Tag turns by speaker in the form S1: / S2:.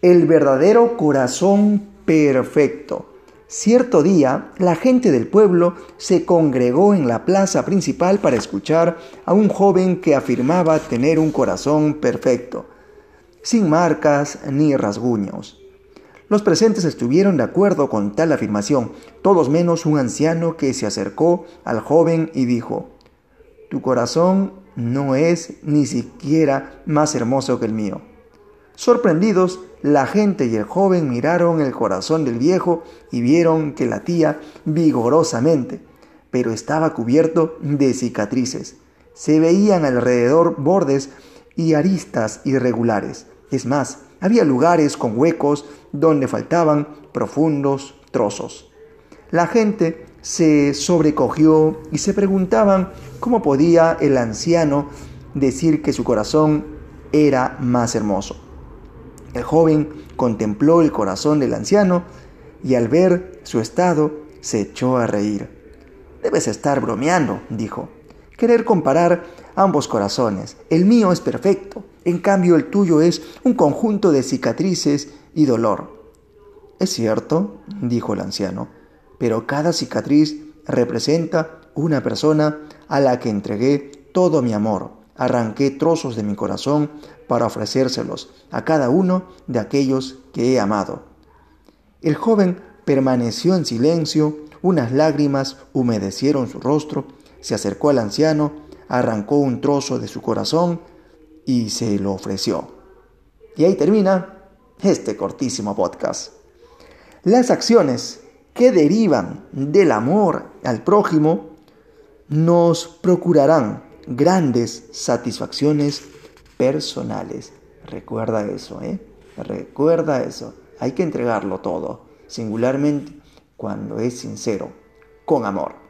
S1: El verdadero corazón perfecto. Cierto día, la gente del pueblo se congregó en la plaza principal para escuchar a un joven que afirmaba tener un corazón perfecto, sin marcas ni rasguños. Los presentes estuvieron de acuerdo con tal afirmación, todos menos un anciano que se acercó al joven y dijo, Tu corazón no es ni siquiera más hermoso que el mío. Sorprendidos, la gente y el joven miraron el corazón del viejo y vieron que latía vigorosamente, pero estaba cubierto de cicatrices. Se veían alrededor bordes y aristas irregulares. Es más, había lugares con huecos donde faltaban profundos trozos. La gente se sobrecogió y se preguntaban cómo podía el anciano decir que su corazón era más hermoso. El joven contempló el corazón del anciano y al ver su estado se echó a reír. Debes estar bromeando, dijo. Querer comparar ambos corazones. El mío es perfecto, en cambio el tuyo es un conjunto de cicatrices y dolor. Es cierto, dijo el anciano, pero cada cicatriz representa una persona a la que entregué todo mi amor. Arranqué trozos de mi corazón para ofrecérselos a cada uno de aquellos que he amado. El joven permaneció en silencio, unas lágrimas humedecieron su rostro, se acercó al anciano, arrancó un trozo de su corazón y se lo ofreció. Y ahí termina este cortísimo podcast. Las acciones que derivan del amor al prójimo nos procurarán grandes satisfacciones personales. Recuerda eso, ¿eh? Recuerda eso. Hay que entregarlo todo, singularmente cuando es sincero, con amor.